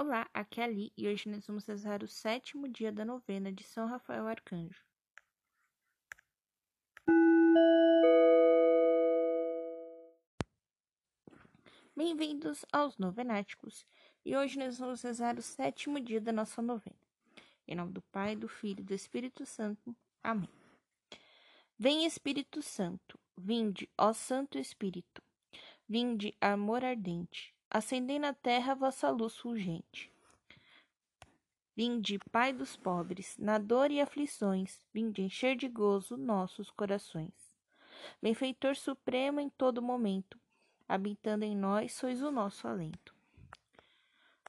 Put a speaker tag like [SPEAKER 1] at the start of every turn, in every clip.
[SPEAKER 1] Olá, aqui é a Li e hoje nós vamos rezar o sétimo dia da novena de São Rafael Arcanjo. Bem-vindos aos Novenáticos e hoje nós vamos rezar o sétimo dia da nossa novena. Em nome do Pai, do Filho e do Espírito Santo. Amém. Vem Espírito Santo, vinde, ó Santo Espírito, vinde, amor ardente acendei na terra vossa luz fulgente. Vinde, Pai dos pobres, na dor e aflições, vinde encher de gozo nossos corações. Benfeitor supremo em todo momento, habitando em nós, sois o nosso alento.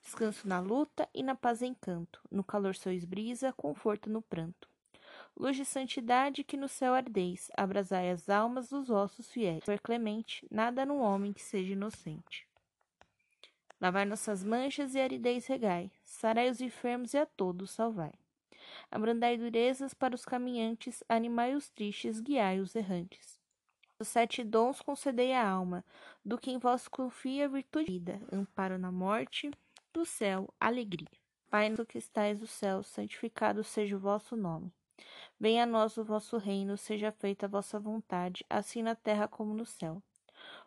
[SPEAKER 1] Descanso na luta e na paz encanto, no calor sois brisa, conforto no pranto. Luz de santidade que no céu ardeis, abrasai as almas dos vossos fiéis. Ser clemente, nada no homem que seja inocente. Lavai nossas manchas e aridez regai, sarai os enfermos e a todos salvai. Abrandai durezas para os caminhantes, animai os tristes, guiai os errantes. Os sete dons concedei à alma, do que em vós confia virtude vida, amparo na morte, do céu, alegria. Pai nosso que estais no céu, santificado seja o vosso nome. Venha a nós o vosso reino, seja feita a vossa vontade, assim na terra como no céu.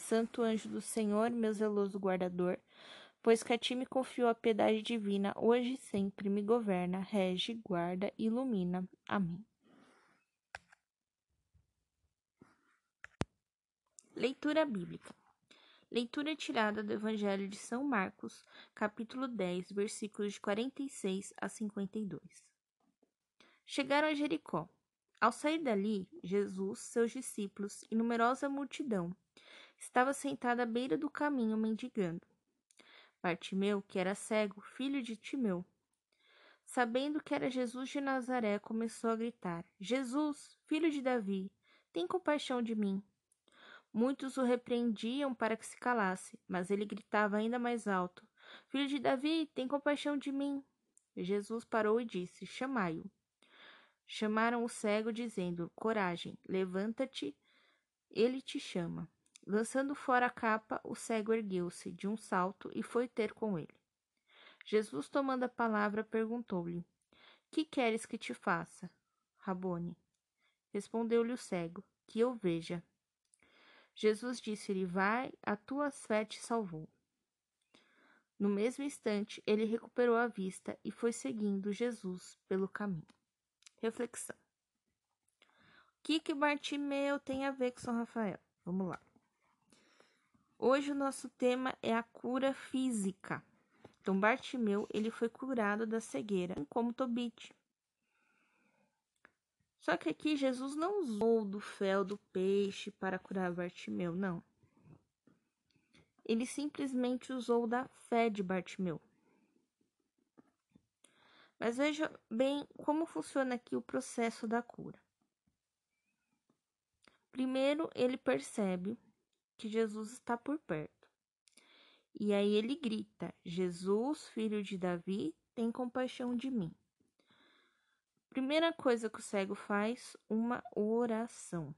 [SPEAKER 1] Santo anjo do Senhor, meu zeloso guardador, pois que a ti me confiou a piedade divina, hoje e sempre me governa, rege, guarda, ilumina. Amém. Leitura bíblica. Leitura tirada do Evangelho de São Marcos, capítulo 10, versículos de 46 a 52. Chegaram a Jericó. Ao sair dali, Jesus, seus discípulos e numerosa multidão estava sentado à beira do caminho mendigando. Bartimeu, que era cego, filho de Timeu, sabendo que era Jesus de Nazaré, começou a gritar: Jesus, filho de Davi, tem compaixão de mim. Muitos o repreendiam para que se calasse, mas ele gritava ainda mais alto: Filho de Davi, tem compaixão de mim. Jesus parou e disse: Chamai-o. Chamaram o cego, dizendo: Coragem, levanta-te, ele te chama. Lançando fora a capa, o cego ergueu-se de um salto e foi ter com ele. Jesus, tomando a palavra, perguntou-lhe: Que queres que te faça? Rabone. Respondeu-lhe o cego: Que eu veja. Jesus disse-lhe: Vai, a tua fé te salvou. No mesmo instante, ele recuperou a vista e foi seguindo Jesus pelo caminho. Reflexão. O que que Bartimeu tem a ver com São Rafael? Vamos lá. Hoje o nosso tema é a cura física. Então Bartimeu, ele foi curado da cegueira, como Tobit. Só que aqui Jesus não usou do fel do peixe para curar Bartimeu, não. Ele simplesmente usou da fé de Bartimeu. Mas veja bem como funciona aqui o processo da cura. Primeiro, ele percebe que Jesus está por perto. E aí ele grita: Jesus, filho de Davi, tem compaixão de mim. Primeira coisa que o cego faz, uma oração.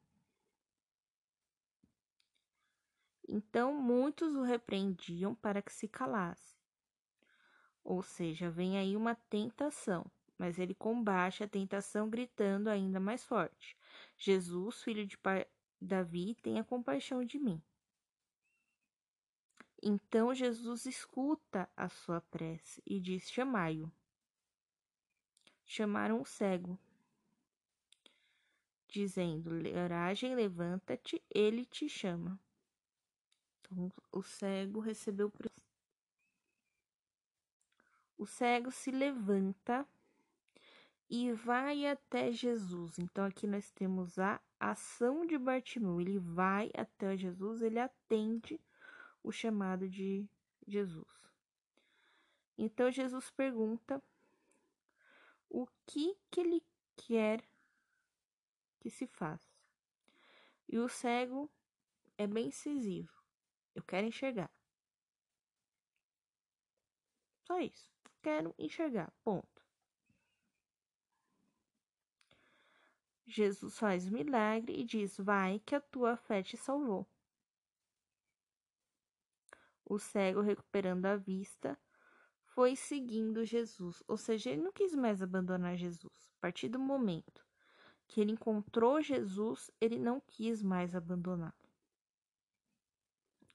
[SPEAKER 1] Então muitos o repreendiam para que se calasse. Ou seja, vem aí uma tentação, mas ele combate a tentação gritando ainda mais forte: Jesus, filho de Davi, tenha compaixão de mim. Então Jesus escuta a sua prece e diz: Chamai-o. Chamaram o cego, dizendo: Coragem, levanta-te, ele te chama. Então o cego recebeu. O cego se levanta e vai até Jesus. Então aqui nós temos a ação de Bartimeu. Ele vai até Jesus, ele atende o chamado de Jesus. Então Jesus pergunta o que, que ele quer que se faça. E o cego é bem incisivo. Eu quero enxergar. Só isso. Quero enxergar. Ponto. Jesus faz o milagre e diz: Vai, que a tua fé te salvou. O cego, recuperando a vista, foi seguindo Jesus. Ou seja, ele não quis mais abandonar Jesus. A partir do momento que ele encontrou Jesus, ele não quis mais abandoná-lo.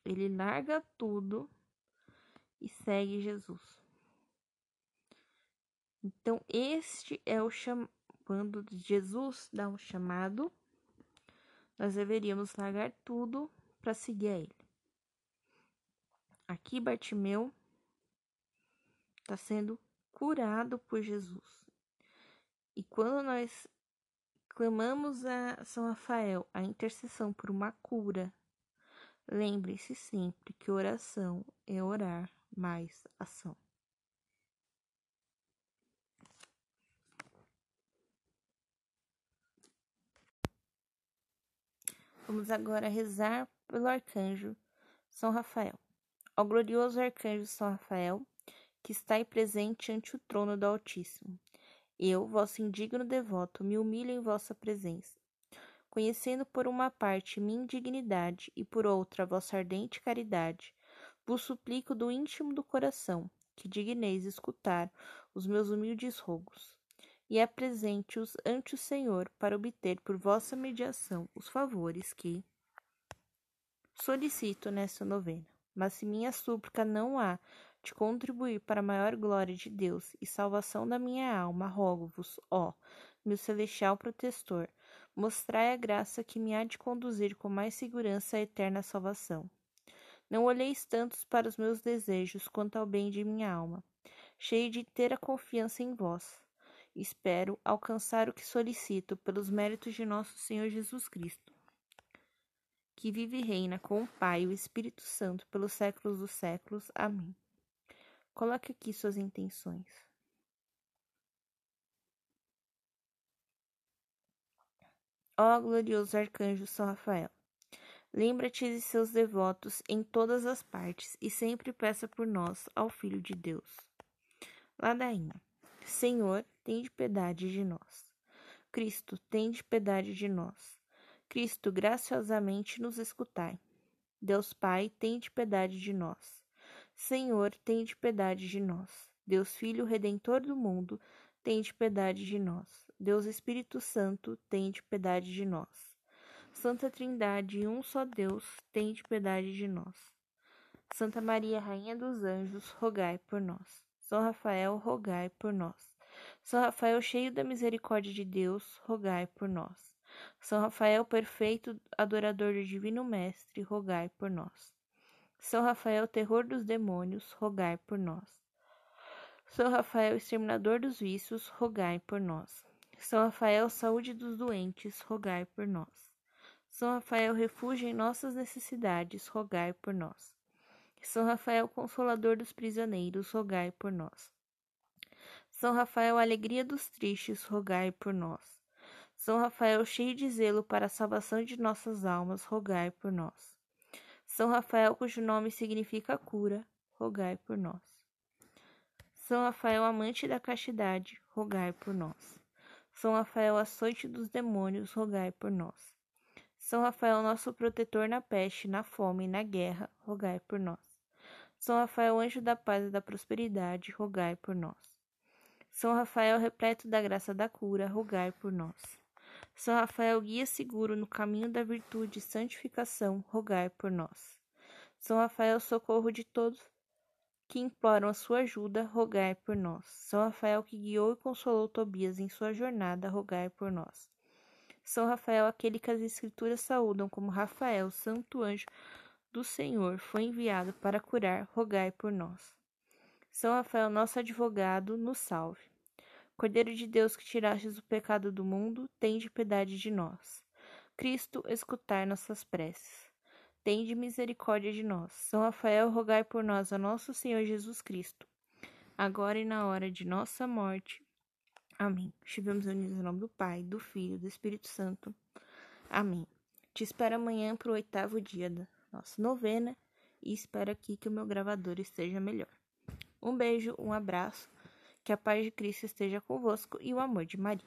[SPEAKER 1] Ele larga tudo e segue Jesus. Então, este é o chamado. Quando Jesus dá um chamado, nós deveríamos largar tudo para seguir a Ele. Aqui, Bartimeu está sendo curado por Jesus. E quando nós clamamos a São Rafael a intercessão por uma cura, lembre-se sempre que oração é orar mais ação. Vamos agora rezar pelo arcanjo São Rafael. Ao glorioso arcanjo São Rafael, que está aí presente ante o trono do Altíssimo, eu, vosso indigno devoto, me humilho em vossa presença, conhecendo por uma parte minha indignidade e por outra vossa ardente caridade, vos suplico do íntimo do coração que digneis escutar os meus humildes rogos e apresente-os ante o Senhor para obter por vossa mediação os favores que solicito nesta novena. Mas se minha súplica não há de contribuir para a maior glória de Deus e salvação da minha alma, rogo-vos, ó, meu celestial protestor, mostrai a graça que me há de conduzir com mais segurança à eterna salvação. Não olheis tantos para os meus desejos quanto ao bem de minha alma, cheio de ter a confiança em vós espero alcançar o que solicito pelos méritos de nosso Senhor Jesus Cristo, que vive e reina com o Pai e o Espírito Santo pelos séculos dos séculos. Amém. Coloque aqui suas intenções. Ó glorioso arcanjo São Rafael, lembra-te de seus devotos em todas as partes e sempre peça por nós ao Filho de Deus. Ladainha. Senhor, tende piedade de nós. Cristo, tende piedade de nós. Cristo, graciosamente nos escutai. Deus Pai, tende piedade de nós. Senhor, tende piedade de nós. Deus Filho Redentor do mundo, tende piedade de nós. Deus Espírito Santo, tende piedade de nós. Santa Trindade, um só Deus, tende piedade de nós. Santa Maria, Rainha dos Anjos, rogai por nós. São Rafael, rogai por nós. São Rafael, cheio da misericórdia de Deus, rogai por nós. São Rafael, perfeito adorador do Divino Mestre, rogai por nós. São Rafael, terror dos demônios, rogai por nós. São Rafael, exterminador dos vícios, rogai por nós. São Rafael, saúde dos doentes, rogai por nós. São Rafael, refúgio em nossas necessidades, rogai por nós. São Rafael, consolador dos prisioneiros, rogai por nós. São Rafael, alegria dos tristes, rogai por nós. São Rafael, cheio de zelo para a salvação de nossas almas, rogai por nós. São Rafael, cujo nome significa cura, rogai por nós. São Rafael, amante da castidade, rogai por nós. São Rafael, açoite dos demônios, rogai por nós. São Rafael, nosso protetor na peste, na fome e na guerra, rogai por nós. São Rafael, anjo da paz e da prosperidade, rogai por nós. São Rafael, repleto da graça da cura, rogai por nós. São Rafael, guia seguro no caminho da virtude e santificação, rogai por nós. São Rafael, socorro de todos que imploram a sua ajuda, rogai por nós. São Rafael, que guiou e consolou Tobias em sua jornada, rogai por nós. São Rafael, aquele que as Escrituras saúdam como Rafael, santo anjo do Senhor foi enviado para curar, rogai por nós. São Rafael, nosso advogado, nos salve. Cordeiro de Deus que tirastes o pecado do mundo, tende piedade de nós. Cristo, escutai nossas preces. Tende misericórdia de nós. São Rafael, rogai por nós a nosso Senhor Jesus Cristo, agora e na hora de nossa morte. Amém. Estivemos unidos em nome do Pai, do Filho e do Espírito Santo. Amém. Te espero amanhã para o oitavo dia da nossa novena e espero aqui que o meu gravador esteja melhor. Um beijo, um abraço. Que a paz de Cristo esteja convosco e o amor de Maria.